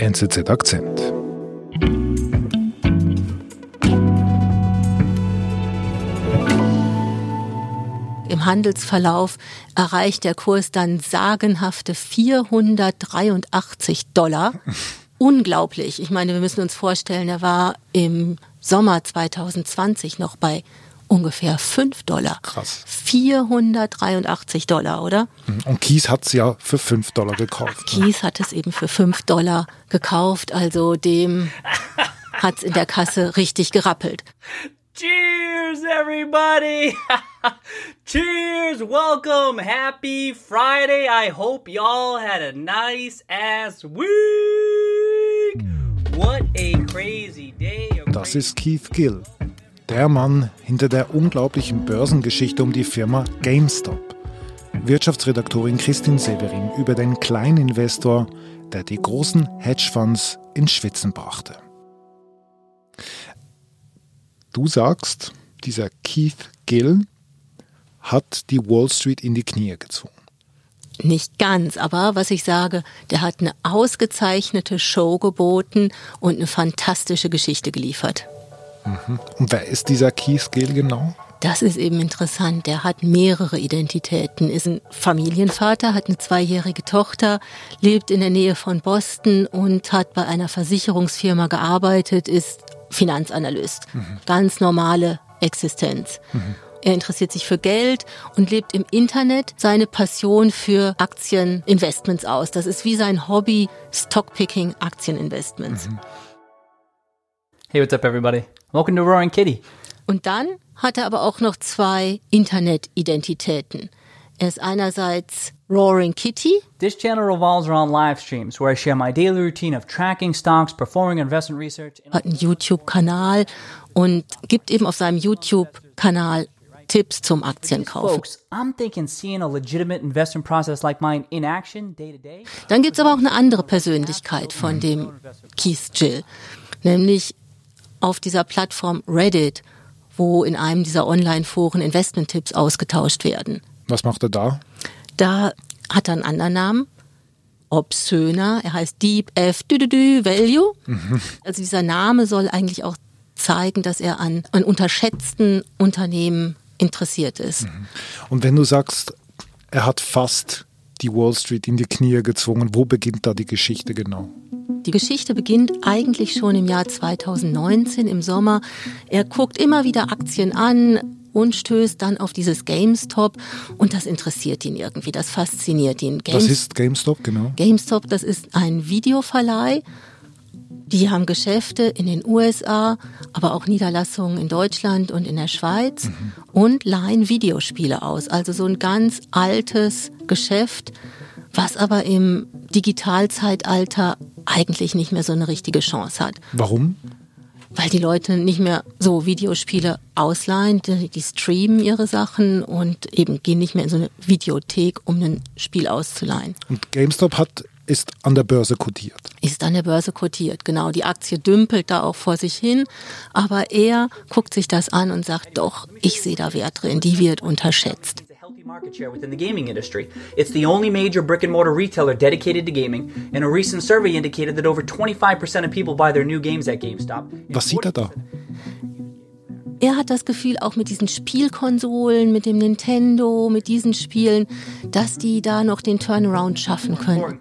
NZZ Akzent. Im Handelsverlauf erreicht der Kurs dann sagenhafte 483 Dollar. Unglaublich. Ich meine, wir müssen uns vorstellen, er war im Sommer 2020 noch bei ungefähr 5 Dollar. Krass. 483 Dollar, oder? Und Kies hat es ja für 5 Dollar gekauft. ne? Kies hat es eben für 5 Dollar gekauft, also dem hat es in der Kasse richtig gerappelt. Cheers, everybody! Cheers! Welcome! Happy Friday! I hope y'all had a nice ass week! What a crazy day! a Das crazy- ist Keith Gill, der Mann hinter der unglaublichen Börsengeschichte um die Firma GameStop. Wirtschaftsredaktorin Christine Severin über den Kleininvestor, der die großen Hedgefonds ins Schwitzen brachte. Du sagst, dieser Keith Gill hat die Wall Street in die Knie gezwungen. Nicht ganz, aber was ich sage, der hat eine ausgezeichnete Show geboten und eine fantastische Geschichte geliefert. Und wer ist dieser Keith Gill genau? Das ist eben interessant. Der hat mehrere Identitäten, ist ein Familienvater, hat eine zweijährige Tochter, lebt in der Nähe von Boston und hat bei einer Versicherungsfirma gearbeitet, ist Finanzanalyst. Ganz normale Existenz. Er interessiert sich für Geld und lebt im Internet seine Passion für Aktieninvestments aus. Das ist wie sein Hobby Stockpicking Aktieninvestments. Hey, what's up, everybody? Welcome to Roaring Kitty. Und dann hat er aber auch noch zwei Internetidentitäten. Er ist einerseits Roaring Kitty, This channel revolves around live streams where I share my daily routine of tracking stocks, performing investment research, and hat einen YouTube-Kanal und gibt eben auf seinem YouTube-Kanal Tipps zum Aktienkaufen. Dann gibt's aber auch eine andere Persönlichkeit von dem Keith Gill, nämlich auf dieser Plattform Reddit, wo in einem dieser Online-Foren Investment-Tipps ausgetauscht werden. Was macht er da? Da hat er einen anderen Namen, obszöner. Er heißt Deep F Dü -dü -dü Value. Also dieser Name soll eigentlich auch zeigen, dass er an, an unterschätzten Unternehmen interessiert ist. Und wenn du sagst, er hat fast die Wall Street in die Knie gezwungen, wo beginnt da die Geschichte genau? Die Geschichte beginnt eigentlich schon im Jahr 2019 im Sommer. Er guckt immer wieder Aktien an und stößt dann auf dieses GameStop und das interessiert ihn irgendwie, das fasziniert ihn. Was ist GameStop genau? GameStop, das ist ein Videoverleih. Die haben Geschäfte in den USA, aber auch Niederlassungen in Deutschland und in der Schweiz und leihen Videospiele aus. Also so ein ganz altes Geschäft, was aber im Digitalzeitalter eigentlich nicht mehr so eine richtige Chance hat. Warum? Weil die Leute nicht mehr so Videospiele ausleihen, die, die streamen ihre Sachen und eben gehen nicht mehr in so eine Videothek, um ein Spiel auszuleihen. Und GameStop hat, ist an der Börse kodiert. ist an der Börse kotiert. Genau, die Aktie dümpelt da auch vor sich hin, aber er guckt sich das an und sagt, doch, ich sehe da Wert drin, die wird unterschätzt. Market share within the gaming industry. It's the only major brick and mortar retailer dedicated to gaming, and a recent survey indicated that over 25% of people buy their new games at GameStop. Was sieht er da? Er hat das Gefühl, auch mit diesen Spielkonsolen, mit dem Nintendo, mit diesen Spielen, dass die da noch den Turnaround schaffen können.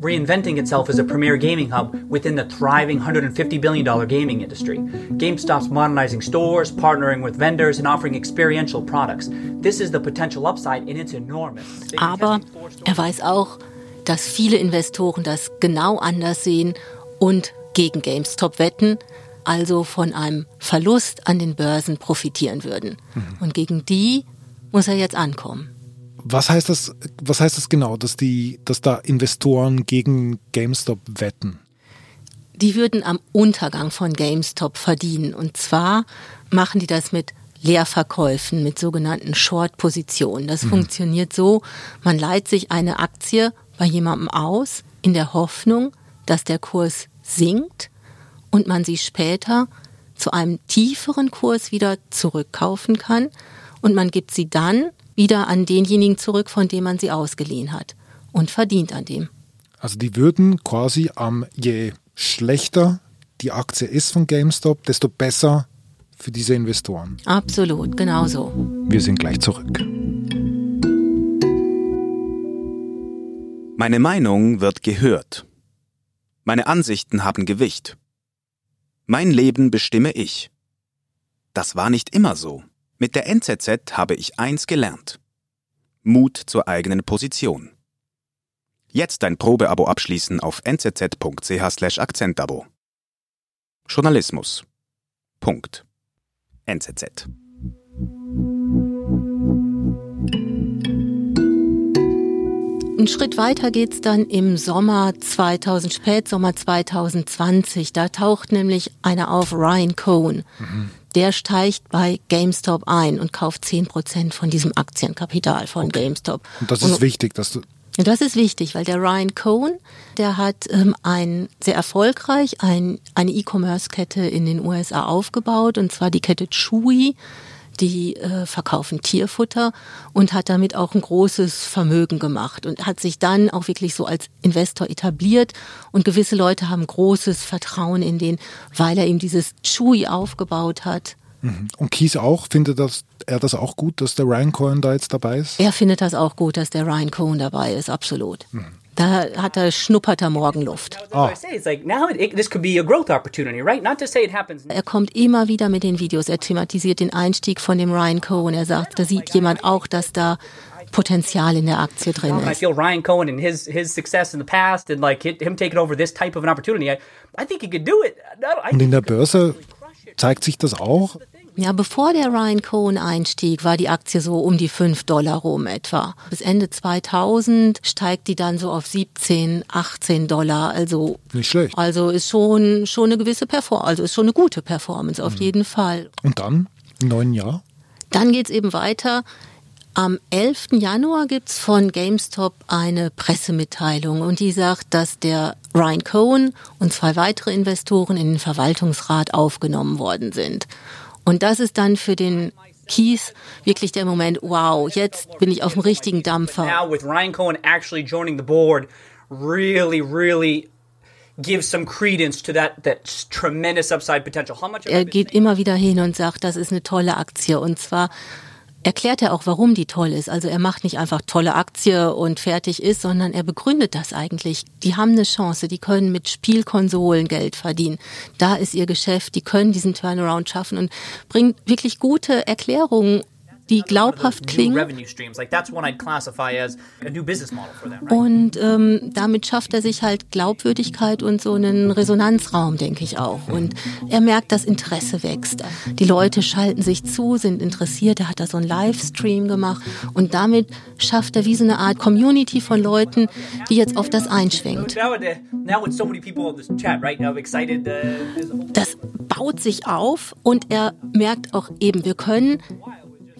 reinventing itself as a premier gaming hub within the thriving $150 billion gaming industry. GameStop's modernizing stores, partnering with vendors, and offering experiential products. This is the potential upside, and it's enormous. Aber er weiß auch, dass viele Investoren das genau anders sehen und gegen GameStop wetten, also von einem Verlust an den Börsen profitieren würden. Und gegen die muss er jetzt ankommen. Was heißt das, was heißt das genau, dass, die, dass da Investoren gegen GameStop wetten? Die würden am Untergang von GameStop verdienen. Und zwar machen die das mit Leerverkäufen, mit sogenannten Short-Positionen. Das funktioniert so, man leiht sich eine Aktie bei jemandem aus, in der Hoffnung, dass der Kurs sinkt und man sie später zu einem tieferen Kurs wieder zurückkaufen kann und man gibt sie dann wieder an denjenigen zurück, von dem man sie ausgeliehen hat und verdient an dem. Also die würden quasi am, je schlechter die Aktie ist von GameStop, desto besser für diese Investoren. Absolut, genau so. Wir sind gleich zurück. Meine Meinung wird gehört. Meine Ansichten haben Gewicht. Mein Leben bestimme ich. Das war nicht immer so. Mit der NZZ habe ich eins gelernt. Mut zur eigenen Position. Jetzt ein Probeabo abschließen auf nzz.ch/akzentabo. Journalismus. Punkt. NZZ. Ein Schritt weiter geht's dann im Sommer 2000, Spätsommer 2020. Da taucht nämlich einer auf, Ryan Cohn. Mhm. Der steigt bei GameStop ein und kauft 10 Prozent von diesem Aktienkapital von okay. GameStop. Und das ist und, wichtig, dass du das ist wichtig, weil der Ryan Cohn, der hat ähm, ein sehr erfolgreich ein, eine E-Commerce-Kette in den USA aufgebaut, und zwar die Kette Chewy die äh, verkaufen Tierfutter und hat damit auch ein großes Vermögen gemacht und hat sich dann auch wirklich so als Investor etabliert und gewisse Leute haben großes Vertrauen in den, weil er ihm dieses Chewy aufgebaut hat. Mhm. Und Kies auch, findet das, er das auch gut, dass der Ryan Cohen da jetzt dabei ist? Er findet das auch gut, dass der Ryan Cohen dabei ist, absolut. Mhm. Da hat er schnuppert er Morgenluft. Oh. Er kommt immer wieder mit den Videos. Er thematisiert den Einstieg von dem Ryan Cohen. Er sagt, da sieht jemand auch, dass da Potenzial in der Aktie drin ist. I feel Ryan Cohen and his his success in the past and like him taking over this type of an opportunity. I, I think he could do it. Und in der Börse zeigt sich das auch. Ja, bevor der Ryan Cohen einstieg, war die Aktie so um die 5 Dollar rum etwa. Bis Ende 2000 steigt die dann so auf 17, 18 Dollar. Also nicht schlecht. Also ist schon schon eine gewisse Performance, also ist schon eine gute Performance auf mhm. jeden Fall. Und dann im neuen Jahr? Dann geht's eben weiter. Am 11. Januar gibt's von GameStop eine Pressemitteilung und die sagt, dass der Ryan Cohen und zwei weitere Investoren in den Verwaltungsrat aufgenommen worden sind. Und das ist dann für den Keith wirklich der Moment, wow, jetzt bin ich auf dem richtigen Dampfer. Now with Ryan Cohen actually joining the board, really, really er geht immer wieder hin und sagt, das ist eine tolle Aktie. Und zwar erklärt er auch, warum die toll ist. Also er macht nicht einfach tolle Aktie und fertig ist, sondern er begründet das eigentlich. Die haben eine Chance, die können mit Spielkonsolen Geld verdienen. Da ist ihr Geschäft, die können diesen Turnaround schaffen und bringt wirklich gute Erklärungen die glaubhaft klingen. Und ähm, damit schafft er sich halt Glaubwürdigkeit und so einen Resonanzraum, denke ich auch. Und er merkt, dass Interesse wächst. Die Leute schalten sich zu, sind interessiert. Er hat da so einen Livestream gemacht und damit schafft er wie so eine Art Community von Leuten, die jetzt auf das einschwenkt. Das baut sich auf und er merkt auch eben, wir können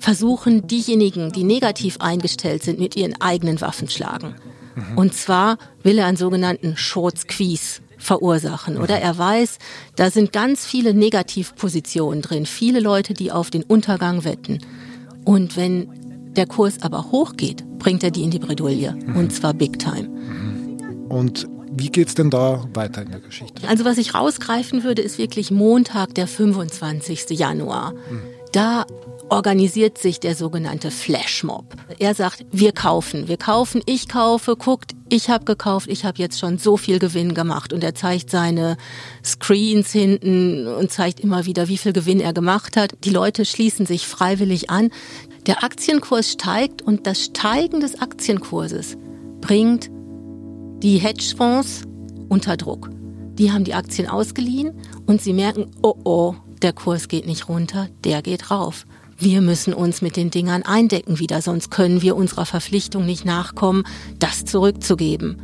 versuchen diejenigen, die negativ eingestellt sind, mit ihren eigenen Waffen schlagen. Mhm. Und zwar will er einen sogenannten Short Squeeze verursachen. Oder er weiß, da sind ganz viele Negativpositionen drin, viele Leute, die auf den Untergang wetten. Und wenn der Kurs aber hochgeht, bringt er die in die Bredouille. Mhm. Und zwar big time. Und wie geht's denn da weiter in der Geschichte? Also was ich rausgreifen würde, ist wirklich Montag, der 25. Januar. Mhm. Da organisiert sich der sogenannte Flashmob. Er sagt, wir kaufen, wir kaufen, ich kaufe, guckt, ich habe gekauft, ich habe jetzt schon so viel Gewinn gemacht und er zeigt seine Screens hinten und zeigt immer wieder, wie viel Gewinn er gemacht hat. Die Leute schließen sich freiwillig an. Der Aktienkurs steigt und das Steigen des Aktienkurses bringt die Hedgefonds unter Druck. Die haben die Aktien ausgeliehen und sie merken, oh oh, der Kurs geht nicht runter, der geht rauf wir müssen uns mit den Dingern eindecken wieder, sonst können wir unserer Verpflichtung nicht nachkommen, das zurückzugeben.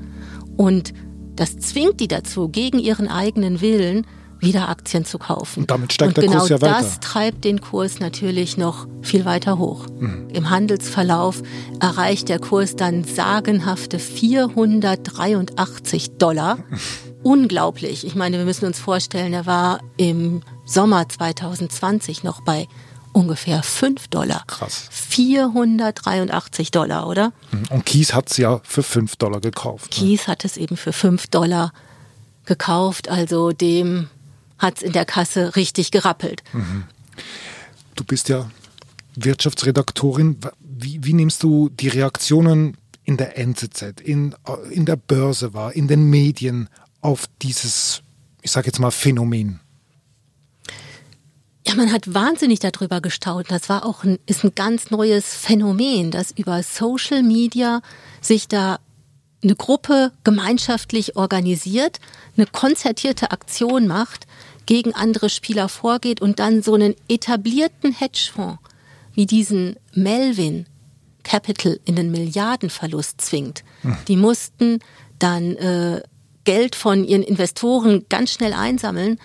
Und das zwingt die dazu, gegen ihren eigenen Willen wieder Aktien zu kaufen. Und damit steigt und der genau Kurs ja weiter. Das treibt den Kurs natürlich noch viel weiter hoch. Mhm. Im Handelsverlauf erreicht der Kurs dann sagenhafte 483 Dollar. Unglaublich. Ich meine, wir müssen uns vorstellen, er war im Sommer 2020 noch bei ungefähr 5 Dollar. Krass. 483 Dollar, oder? Und Kies hat es ja für 5 Dollar gekauft. Ne? Kies hat es eben für 5 Dollar gekauft, also dem hat es in der Kasse richtig gerappelt. Mhm. Du bist ja Wirtschaftsredaktorin. Wie, wie nimmst du die Reaktionen in der NZZ, in, in der Börse wahr, in den Medien auf dieses, ich sage jetzt mal, Phänomen? Ja, man hat wahnsinnig darüber gestaunt. Das war auch ein, ist ein ganz neues Phänomen, dass über Social Media sich da eine Gruppe gemeinschaftlich organisiert, eine konzertierte Aktion macht, gegen andere Spieler vorgeht und dann so einen etablierten Hedgefonds wie diesen Melvin Capital in den Milliardenverlust zwingt. Hm. Die mussten dann äh, Geld von ihren Investoren ganz schnell einsammeln.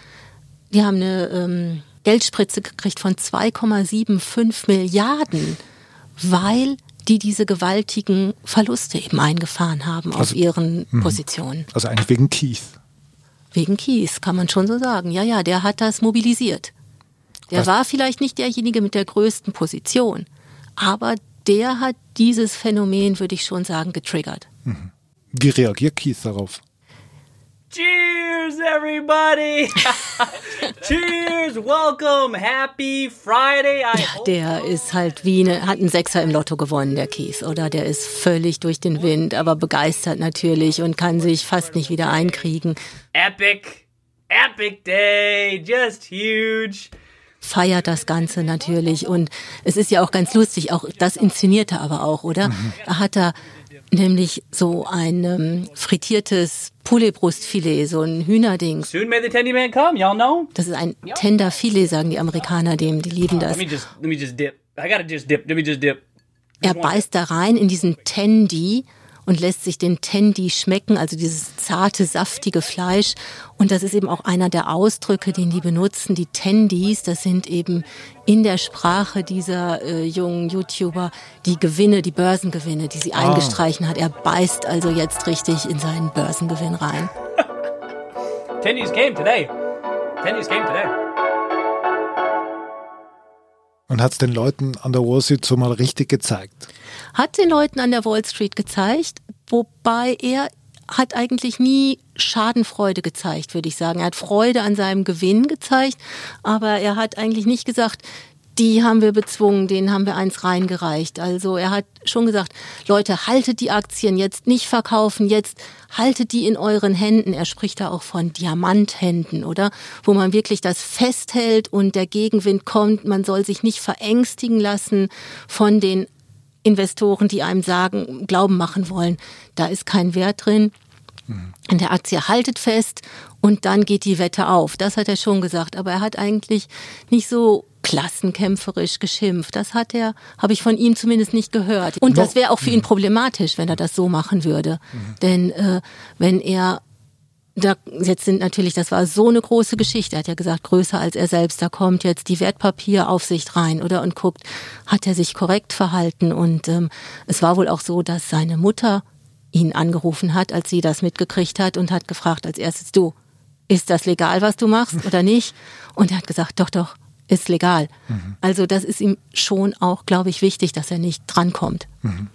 Die haben eine ähm, Geldspritze gekriegt von 2,75 Milliarden, weil die diese gewaltigen Verluste eben eingefahren haben also, auf ihren mh. Positionen. Also eigentlich wegen Keith. Wegen Kies, kann man schon so sagen. Ja, ja, der hat das mobilisiert. Der Was? war vielleicht nicht derjenige mit der größten Position, aber der hat dieses Phänomen, würde ich schon sagen, getriggert. Mhm. Wie reagiert Keith darauf? Cheers, everybody! Cheers, welcome, happy Friday. I ja, der ist halt wie eine, hat einen Sechser im Lotto gewonnen, der Kies, oder? Der ist völlig durch den Wind, aber begeistert natürlich und kann sich fast nicht wieder einkriegen. Epic, epic day, just huge feiert das Ganze natürlich und es ist ja auch ganz lustig, auch das inszeniert er aber auch, oder? Mhm. Da hat er nämlich so ein ähm, frittiertes Pouletbrustfilet, so ein Hühnerding. Soon may the tendy man come, y'all know. Das ist ein Tenderfilet, sagen die Amerikaner dem, die lieben das. Let me just, let me just dip. I gotta just dip. Let me just dip. Er beißt da rein in diesen Tendy und lässt sich den Tendi schmecken, also dieses zarte, saftige Fleisch. Und das ist eben auch einer der Ausdrücke, den die benutzen. Die Tendis, das sind eben in der Sprache dieser äh, jungen YouTuber die Gewinne, die Börsengewinne, die sie ah. eingestreichen hat. Er beißt also jetzt richtig in seinen Börsengewinn rein. Tendis came today. Tendis came today. Und hat es den Leuten an der Wall Street so mal richtig gezeigt? Hat den Leuten an der Wall Street gezeigt, wobei er hat eigentlich nie Schadenfreude gezeigt, würde ich sagen. Er hat Freude an seinem Gewinn gezeigt, aber er hat eigentlich nicht gesagt, die haben wir bezwungen, denen haben wir eins reingereicht. Also er hat schon gesagt, Leute, haltet die Aktien jetzt nicht verkaufen, jetzt haltet die in euren Händen. Er spricht da auch von Diamanthänden, oder? Wo man wirklich das festhält und der Gegenwind kommt. Man soll sich nicht verängstigen lassen von den Investoren, die einem sagen, Glauben machen wollen, da ist kein Wert drin. In der Aktie haltet fest und dann geht die Wette auf. Das hat er schon gesagt, aber er hat eigentlich nicht so klassenkämpferisch geschimpft. Das hat er, habe ich von ihm zumindest nicht gehört. Und das wäre auch für ihn problematisch, wenn er das so machen würde. Mhm. Denn äh, wenn er da jetzt sind natürlich, das war so eine große Geschichte. Er hat ja gesagt, größer als er selbst. Da kommt jetzt die Wertpapieraufsicht rein, oder? Und guckt, hat er sich korrekt verhalten? Und ähm, es war wohl auch so, dass seine Mutter ihn angerufen hat, als sie das mitgekriegt hat und hat gefragt als erstes, du, ist das legal, was du machst oder nicht? Und er hat gesagt, doch, doch, ist legal. Mhm. Also das ist ihm schon auch, glaube ich, wichtig, dass er nicht drankommt. Mhm.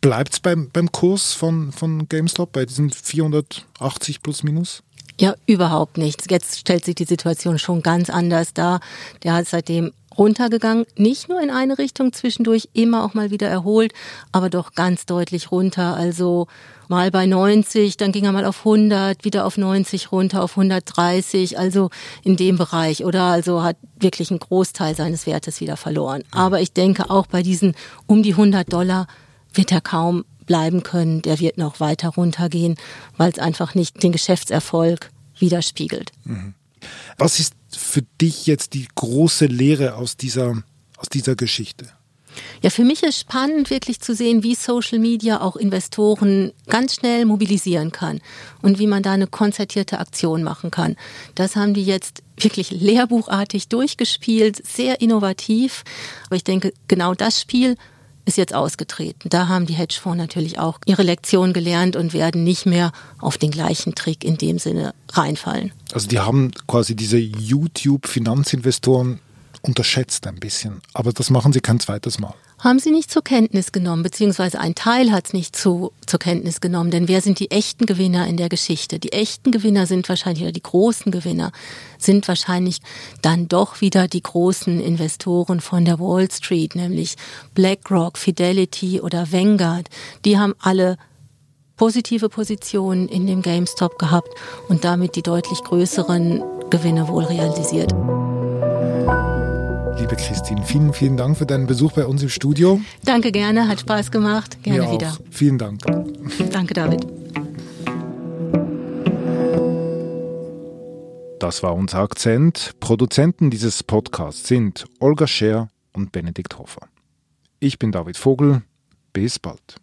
Bleibt es beim, beim Kurs von, von GameStop bei diesen 480 plus minus? Ja, überhaupt nichts. Jetzt stellt sich die Situation schon ganz anders dar. Der hat seitdem runtergegangen, nicht nur in eine Richtung, zwischendurch immer auch mal wieder erholt, aber doch ganz deutlich runter. Also mal bei 90, dann ging er mal auf 100, wieder auf 90 runter, auf 130, also in dem Bereich. Oder also hat wirklich einen Großteil seines Wertes wieder verloren. Aber ich denke auch bei diesen um die 100 Dollar wird er kaum bleiben können. Der wird noch weiter runtergehen, weil es einfach nicht den Geschäftserfolg widerspiegelt. Mhm. Was ist für dich jetzt die große Lehre aus dieser, aus dieser Geschichte? Ja, für mich ist spannend, wirklich zu sehen, wie Social Media auch Investoren ganz schnell mobilisieren kann und wie man da eine konzertierte Aktion machen kann. Das haben die jetzt wirklich lehrbuchartig durchgespielt, sehr innovativ. Aber ich denke, genau das Spiel ist jetzt ausgetreten. Da haben die Hedgefonds natürlich auch ihre Lektion gelernt und werden nicht mehr auf den gleichen Trick in dem Sinne reinfallen. Also die haben quasi diese YouTube-Finanzinvestoren unterschätzt ein bisschen. Aber das machen Sie kein zweites Mal. Haben Sie nicht zur Kenntnis genommen, beziehungsweise ein Teil hat es nicht zu, zur Kenntnis genommen. Denn wer sind die echten Gewinner in der Geschichte? Die echten Gewinner sind wahrscheinlich, oder die großen Gewinner sind wahrscheinlich dann doch wieder die großen Investoren von der Wall Street, nämlich BlackRock, Fidelity oder Vanguard. Die haben alle positive Positionen in dem GameStop gehabt und damit die deutlich größeren Gewinne wohl realisiert. Liebe Christine, vielen, vielen Dank für deinen Besuch bei uns im Studio. Danke gerne, hat Spaß gemacht. Gerne Mir wieder. Auch. Vielen Dank. Danke, David. Das war unser Akzent. Produzenten dieses Podcasts sind Olga Scher und Benedikt Hofer. Ich bin David Vogel. Bis bald.